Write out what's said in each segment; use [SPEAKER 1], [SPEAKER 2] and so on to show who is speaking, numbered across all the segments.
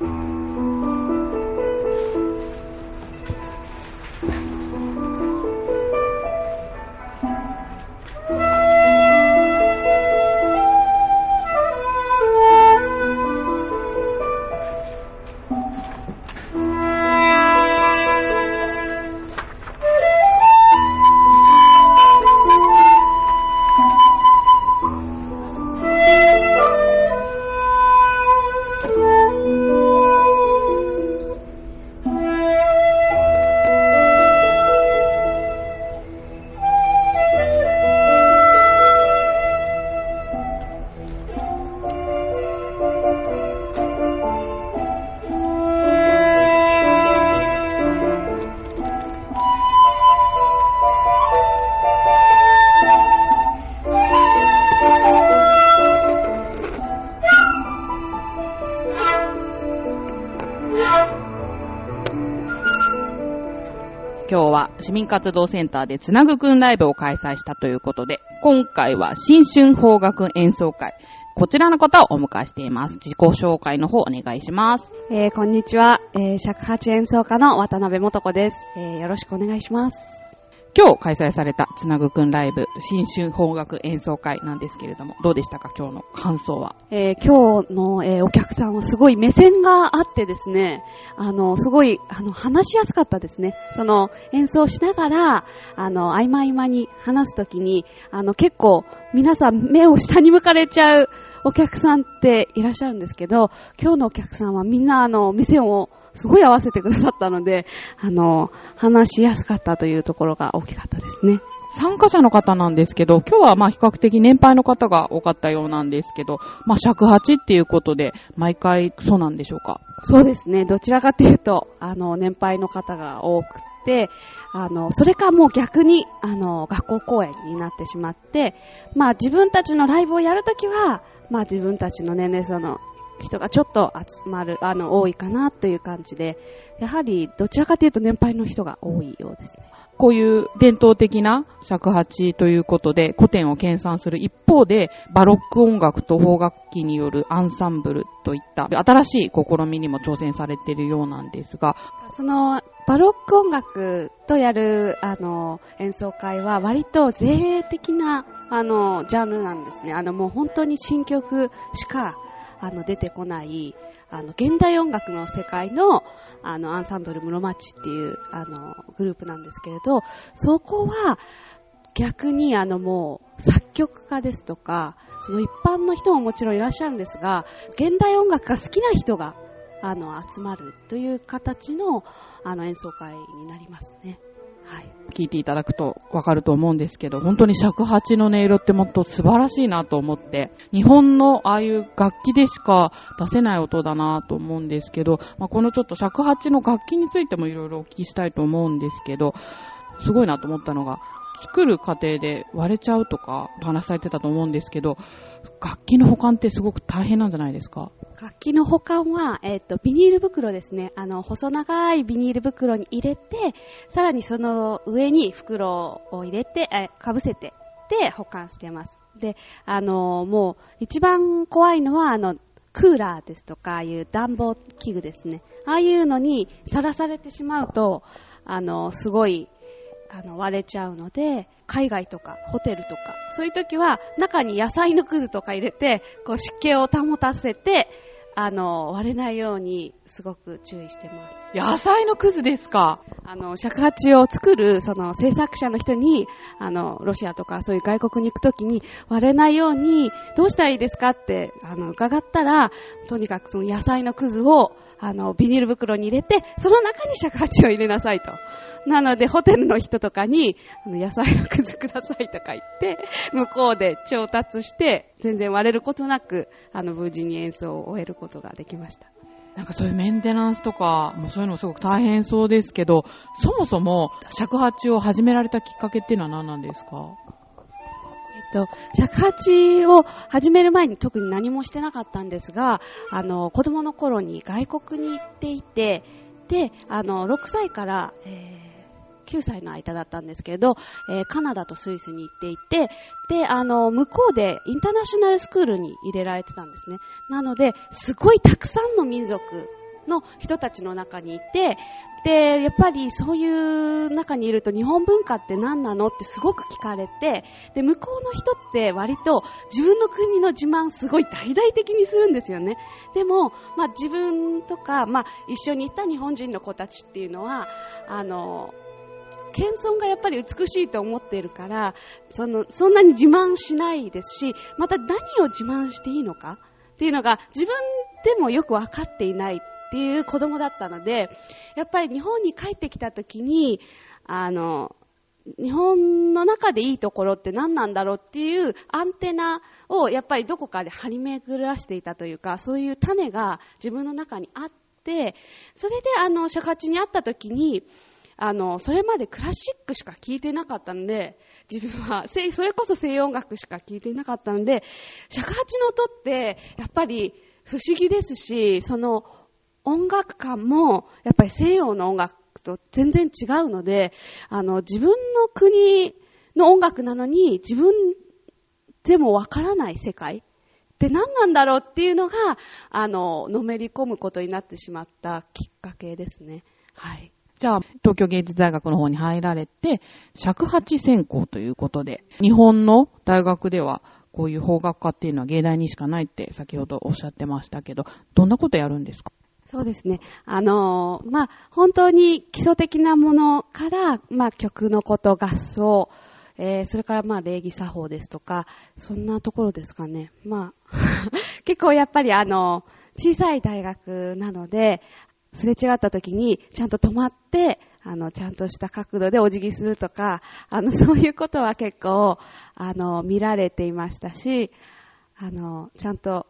[SPEAKER 1] 今日市民活動センターでつなぐくんライブを開催したということで、今回は新春邦楽演奏会。こちらの方をお迎えしています。自己紹介の方お願いします。
[SPEAKER 2] えー、こんにちは。えー、尺八演奏家の渡辺元子です。えー、よろしくお願いします。
[SPEAKER 1] 今日開催されたつなぐくんライブ新春邦楽演奏会なんですけれども、どうでしたか？今日の感想は。
[SPEAKER 2] えー、今日の、えー、お客さんはすごい目線があってですね、あの、すごい、あの、話しやすかったですね。その、演奏しながら、あの、合間合間に話すときに、あの、結構、皆さん目を下に向かれちゃうお客さんっていらっしゃるんですけど、今日のお客さんはみんな、あの、目線をすごい合わせてくださったので、あの、話しやすかったというところが大きかったですね。
[SPEAKER 1] 参加者の方なんですけど、今日はまあ比較的年配の方が多かったようなんですけど、まあ尺八っていうことで、毎回そうなんでしょうか？
[SPEAKER 2] そうですね。どちらかというと、あの、年配の方が多くて、あの、それかもう逆に、あの、学校公演になってしまって、まあ自分たちのライブをやるときは、まあ自分たちの年齢層の人がちょっと集まる、あの、多いかなという感じで、やはりどちらかというと年配の人が多いようですね。
[SPEAKER 1] こういう伝統的な尺八ということで古典を研鑽する一方で、バロック音楽と邦楽器によるアンサンブルといった新しい試みにも挑戦されているようなんですが、
[SPEAKER 2] その、バロック音楽とやる、あの、演奏会は割と前衛的な、あの、ジャンルなんですね。あの、もう本当に新曲しか、あの、出てこない、あの、現代音楽の世界の、あの、アンサンブル室町っていう、あの、グループなんですけれど、そこは、逆にあのもう作曲家ですとか、その一般の人ももちろんいらっしゃるんですが、現代音楽が好きな人が、あの、集まるという形の、あの、演奏会になりますね。はい。
[SPEAKER 1] 聞いていただくとわかると思うんですけど、本当に尺八の音色ってもっと素晴らしいなと思って、日本のああいう楽器でしか出せない音だなと思うんですけど、まあ、このちょっと尺八の楽器についてもいろいろお聞きしたいと思うんですけど、すごいなと思ったのが、作る過程で割れちゃうとか話されてたと思うんですけど、楽器の保管ってすごく大変なんじゃないですか？
[SPEAKER 2] 楽器の保管は、えっ、と、ビニール袋ですね。あの、細長いビニール袋に入れて、さらにその上に袋を入れて、え、かぶせて、で、保管してます。で、あの、もう、一番怖いのは、あの、クーラーですとか、いう暖房器具ですね。ああいうのにさらされてしまうと、あの、すごい、あの、割れちゃうので、海外とか、ホテルとか、そういう時は、中に野菜のくずとか入れて、こう、湿気を保たせて、あの、割れないように、すごく注意してます。
[SPEAKER 1] 野菜のくずですか？
[SPEAKER 2] あの、尺八を作る、その、制作者の人に、あの、ロシアとかそういう外国に行くときに、割れないように、どうしたらいいですかって、あの、伺ったら、とにかくその野菜のくずを、あの、ビニール袋に入れて、その中に尺八を入れなさいと。なので、ホテルの人とかに、あの野菜のくずくださいとか言って、向こうで調達して、全然割れることなく、あの、無事に演奏を終えることができました。
[SPEAKER 1] なんかそういうメンテナンスとか、もうそういうのすごく大変そうですけど、そもそも尺八を始められたきっかけっていうのは何なんですか？
[SPEAKER 2] えっと、尺八を始める前に特に何もしてなかったんですが、あの、子供の頃に外国に行っていて、で、あの、6歳から、えー9歳の間だったんですけど、えーカナダとスイスに行っていて、で、あの、向こうでインターナショナルスクールに入れられてたんですね。なので、すごいたくさんの民族の人たちの中にいて、で、やっぱりそういう中にいると日本文化って何なのってすごく聞かれて、で、向こうの人って割と自分の国の自慢すごい大々的にするんですよね。でも、まあ自分とか、まあ一緒にいた日本人の子たちっていうのは、あの、謙遜がやっぱり美しいと思っているから、その、そんなに自慢しないですし、また何を自慢していいのか？っていうのが自分でもよくわかっていないっていう子供だったので、やっぱり日本に帰ってきた時に、あの、日本の中でいいところって何なんだろうっていうアンテナをやっぱりどこかで張り巡らしていたというか、そういう種が自分の中にあって、それであの、尺八に会った時に、あの、それまでクラシックしか聴いてなかったので、自分は、それこそ西洋音楽しか聴いてなかったので、尺八の音って、やっぱり不思議ですし、その音楽感も、やっぱり西洋の音楽と全然違うので、あの、自分の国の音楽なのに、自分でもわからない世界って何なんだろうっていうのが、あの、のめり込むことになってしまったきっかけですね。はい。
[SPEAKER 1] じゃあ、東京芸術大学の方に入られて、尺八専攻ということで、日本の大学では、こういう法学科っていうのは芸大にしかないって先ほどおっしゃってましたけど、どんなことやるんですか？
[SPEAKER 2] そうですね。あのー、まあ、本当に基礎的なものから、まあ、曲のこと、合奏、えー、それからまあ、礼儀作法ですとか、そんなところですかね。まあ、結構やっぱりあの、小さい大学なので、すれ違った時に、ちゃんと止まって、あの、ちゃんとした角度でお辞儀するとか、あの、そういうことは結構、あの、見られていましたし、あの、ちゃんと、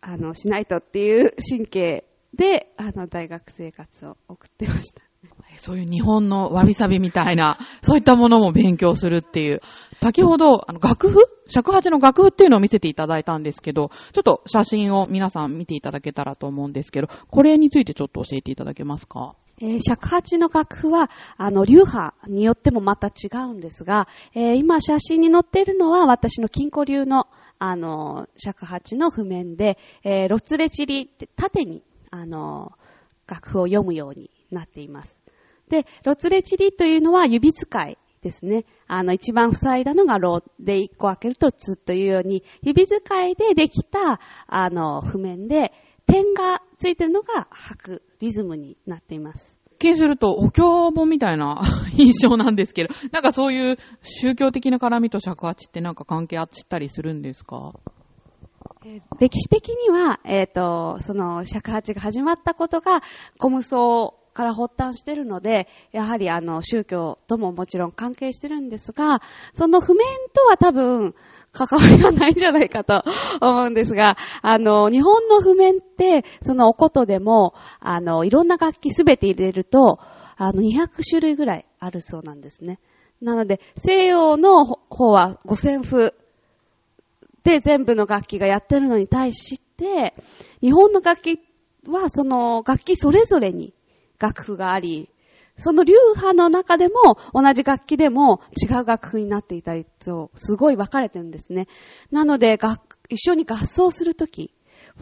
[SPEAKER 2] あの、しないとっていう神経で、あの、大学生活を送ってました。
[SPEAKER 1] そういう日本のわびさびみたいな、そういったものも勉強するっていう。先ほど、あの、楽譜？尺八の楽譜っていうのを見せていただいたんですけど、ちょっと写真を皆さん見ていただけたらと思うんですけど、これについてちょっと教えていただけますか？
[SPEAKER 2] えー、尺八の楽譜は、あの、流派によってもまた違うんですが、えー、今写真に載っているのは私の金庫流の、あの、尺八の譜面で、えー、ロツレチリって縦に、あの、楽譜を読むようになっています。で、ロツレチリというのは指使いですね。あの、一番塞いだのがロで一個開けるとツというように、指使いでできた、あの、譜面で、点がついてるのが拍、くリズムになっています。
[SPEAKER 1] 見するとお経本みたいな 印象なんですけど、なんかそういう宗教的な絡みと尺八ってなんか関係あったりするんですか？
[SPEAKER 2] 歴史的には、えっ、ー、と、その尺八が始まったことが、コムソから発端してるので、やはりあの、宗教とももちろん関係してるんですが、その譜面とは多分、関わりがないんじゃないかと思うんですが、あの、日本の譜面って、そのおことでも、あの、いろんな楽器すべて入れると、あの、200種類ぐらいあるそうなんですね。なので、西洋の方は5000譜で全部の楽器がやってるのに対して、日本の楽器はその楽器それぞれに楽譜があり、その流派の中でも同じ楽器でも違う楽譜になっていたりと、すごい分かれてるんですね。なので、一緒に合奏するとき、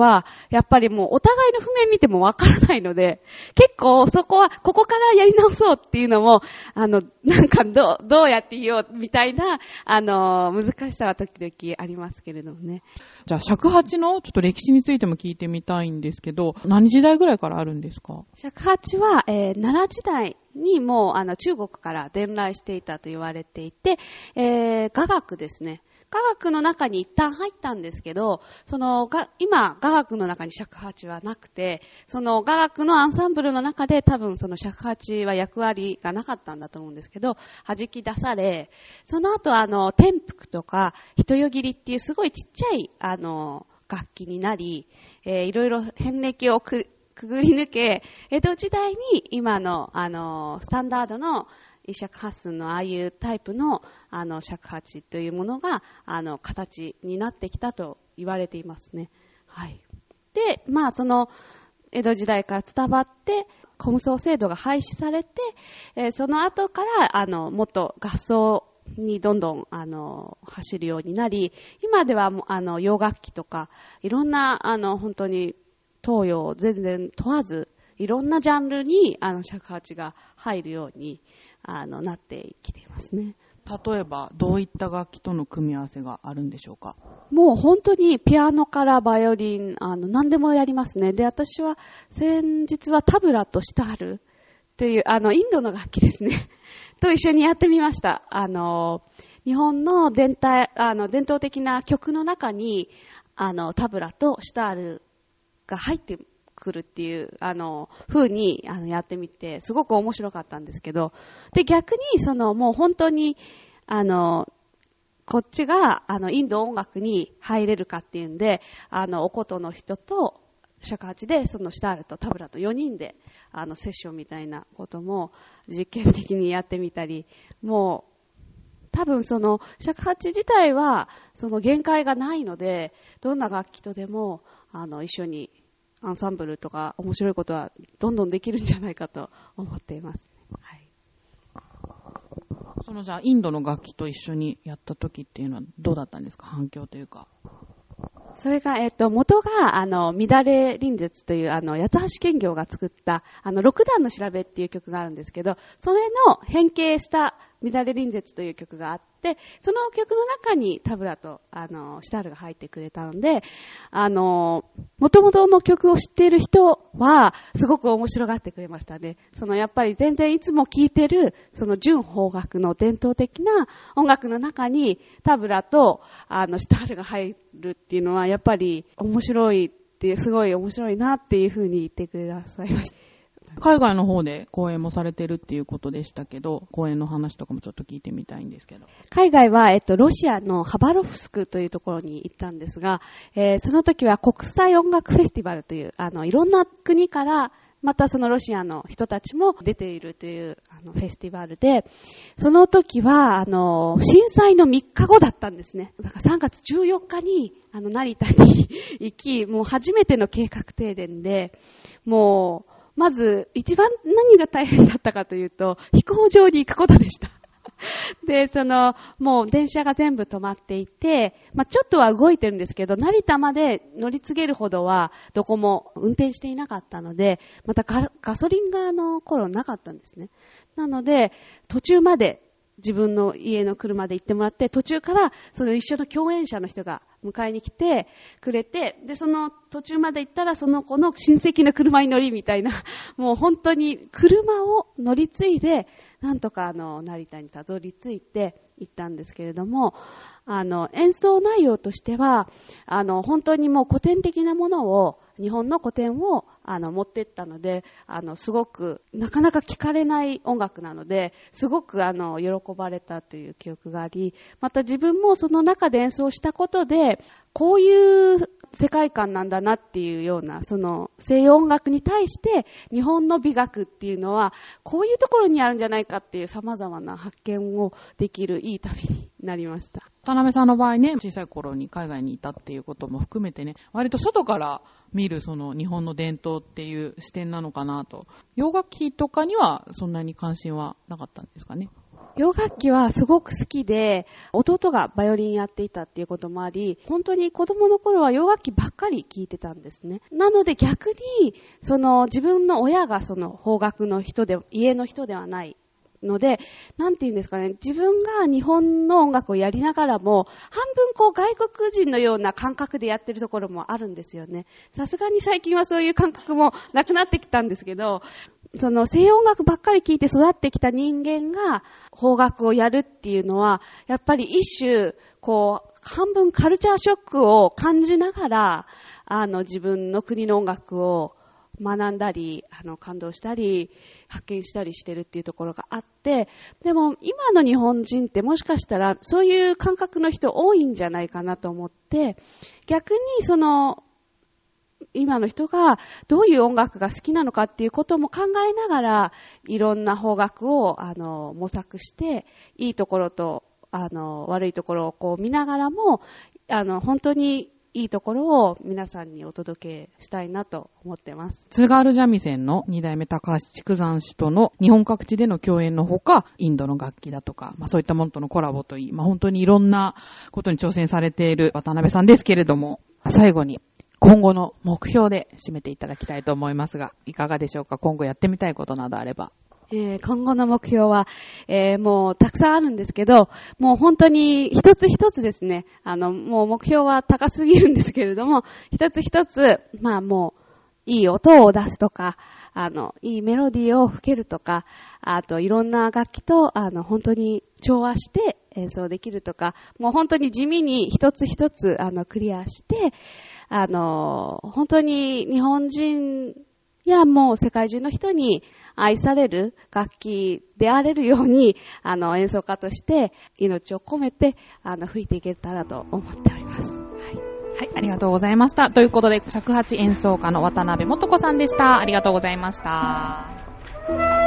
[SPEAKER 2] は、やっぱりもうお互いの譜面見てもわからないので、結構そこは、ここからやり直そうっていうのも、あの、なんかどう、どうやって言おうみたいな、あの、難しさは時々ありますけれどもね。
[SPEAKER 1] じゃあ、尺八のちょっと歴史についても聞いてみたいんですけど、何時代ぐらいからあるんですか？
[SPEAKER 2] 尺八は、えー、奈良時代にもう、あの、中国から伝来していたと言われていて、えー、雅楽ですね。科学の中に一旦入ったんですけど、そのが、今、雅楽の中に尺八はなくて、その雅楽のアンサンブルの中で多分その尺八は役割がなかったんだと思うんですけど、弾き出され、その後あの、天福とか、人よぎりっていうすごいちっちゃい、あの、楽器になり、えー、いろいろ遍歴をくくぐり抜け、江戸時代に今の、あの、スタンダードの尺八寸のああいうタイプのあの尺八というものがあの形になってきたと言われていますね。はい。で、まあその江戸時代から伝わって、コムソ制度が廃止されて、えー、その後からあのもっと合奏にどんどんあの走るようになり、今ではあの洋楽器とかいろんなあの本当に東洋全然問わずいろんなジャンルに、あの、尺八が入るように、あの、なってきていますね。
[SPEAKER 1] 例えば、どういった楽器との組み合わせがあるんでしょうか？
[SPEAKER 2] もう本当にピアノからバイオリン、あの、何でもやりますね。で、私は先日はタブラとシタールっていう、あの、インドの楽器ですね。と一緒にやってみました。あの、日本の伝統、あの、伝統的な曲の中に、あの、タブラとシタールが入ってくるっていう、あの、風に、あの、やってみて、すごく面白かったんですけど、で、逆に、その、もう本当に、あの、こっちが、あの、インド音楽に入れるかっていうんで、あの、おことの人と、尺八で、そのシタールとタブラと4人で、あの、セッションみたいなことも実験的にやってみたり、もう、多分その、尺八自体は、その限界がないので、どんな楽器とでも、あの、一緒にアンサンブルとか面白いことはどんどんできるんじゃないかと思っています。はい。
[SPEAKER 1] そのじゃあ、インドの楽器と一緒にやった時っていうのはどうだったんですか？反響というか。
[SPEAKER 2] それが、えっと、元が、あの、乱れ臨絶という、あの、八橋兼業が作った、あの、六段の調べっていう曲があるんですけど、それの変形した乱れ臨絶という曲があって、その曲の中にタブラと、あの、シタールが入ってくれたので、あの、元々の曲を知っている人は、すごく面白がってくれましたね。その、やっぱり全然いつも聴いてる、その純邦楽の伝統的な音楽の中に、タブラと、あの、シタールが入るっていうのは、やっぱり面白いって、すごい面白いなっていうふうに言ってくださいました。
[SPEAKER 1] 海外の方で講演もされてるっていうことでしたけど、講演の話とかもちょっと聞いてみたいんですけど。
[SPEAKER 2] 海外は、えっと、ロシアのハバロフスクというところに行ったんですが、えー、その時は国際音楽フェスティバルという、あの、いろんな国から、またそのロシアの人たちも出ているというあのフェスティバルで、その時は、あの、震災の3日後だったんですね。だから3月14日に、あの、成田に行き、もう初めての計画停電で、もう、まず、一番何が大変だったかというと、飛行場に行くことでした。で、その、もう電車が全部止まっていて、まあ、ちょっとは動いてるんですけど、成田まで乗り継げるほどは、どこも運転していなかったので、またガソリンがあの頃なかったんですね。なので、途中まで自分の家の車で行ってもらって、途中からその一緒の共演者の人が迎えに来てくれて、で、その途中まで行ったらその子の親戚の車に乗りみたいな、もう本当に車を乗り継いで、なんとかあの、成田にたどり着いて行ったんですけれども、あの、演奏内容としては、あの、本当にもう古典的なものを、日本の古典をあの持ってったので、あのすごくなかなか聞かれない音楽なので、すごくあの喜ばれたという記憶があり、また自分もその中で演奏したことで、こういう世界観なんだなっていうような、その西洋音楽に対して日本の美学っていうのは、こういうところにあるんじゃないかっていう様々な発見をできるいい旅になりました。
[SPEAKER 1] 渡辺さんの場合ね、小さい頃に海外にいたっていうことも含めてね、割と外から見るその日本の伝統っていう視点なのかなと。洋楽器とかにはそんなに関心はなかったんですかね？
[SPEAKER 2] 洋楽器はすごく好きで、弟がバイオリンやっていたっていうこともあり、本当に子供の頃は洋楽器ばっかり聴いてたんですね。なので逆に、その自分の親がその方角の人で、家の人ではないので、なんて言うんですかね、自分が日本の音楽をやりながらも、半分こう外国人のような感覚でやってるところもあるんですよね。さすがに最近はそういう感覚もなくなってきたんですけど、その西洋音楽ばっかり聴いて育ってきた人間が邦楽をやるっていうのは、やっぱり一種、こう、半分カルチャーショックを感じながら、あの、自分の国の音楽を学んだり、あの、感動したり、発見したりしてるっていうところがあって、でも今の日本人ってもしかしたらそういう感覚の人多いんじゃないかなと思って、逆にその、今の人がどういう音楽が好きなのかっていうことも考えながら、いろんな方角を、あの、模索して、いいところと、あの、悪いところをこう見ながらも、あの、本当にいいところを皆さんにお届けしたいなと思ってます。
[SPEAKER 1] 津軽三味線の二代目高橋筑山氏との日本各地での共演のほか、インドの楽器だとか、まあそういったものとのコラボといい、まあ本当にいろんなことに挑戦されている渡辺さんですけれども、最後に今後の目標で締めていただきたいと思いますが、いかがでしょうか？今後やってみたいことなどあれば。
[SPEAKER 2] えー今後の目標は、えーもうたくさんあるんですけど、もう本当に一つ一つですね、あの、もう目標は高すぎるんですけれども、一つ一つ、まあもう、いい音を出すとか、あの、いいメロディーを吹けるとか、あといろんな楽器と、あの、本当に調和して演奏できるとか、もう本当に地味に一つ一つ、あの、クリアして、あの、本当に日本人いやもう世界中の人に愛される楽器であれるように、あの、演奏家として命を込めて、あの、吹いていけたらと思っております。はい。
[SPEAKER 1] はい、ありがとうございました。ということで、尺八演奏家の渡辺元子さんでした。ありがとうございました。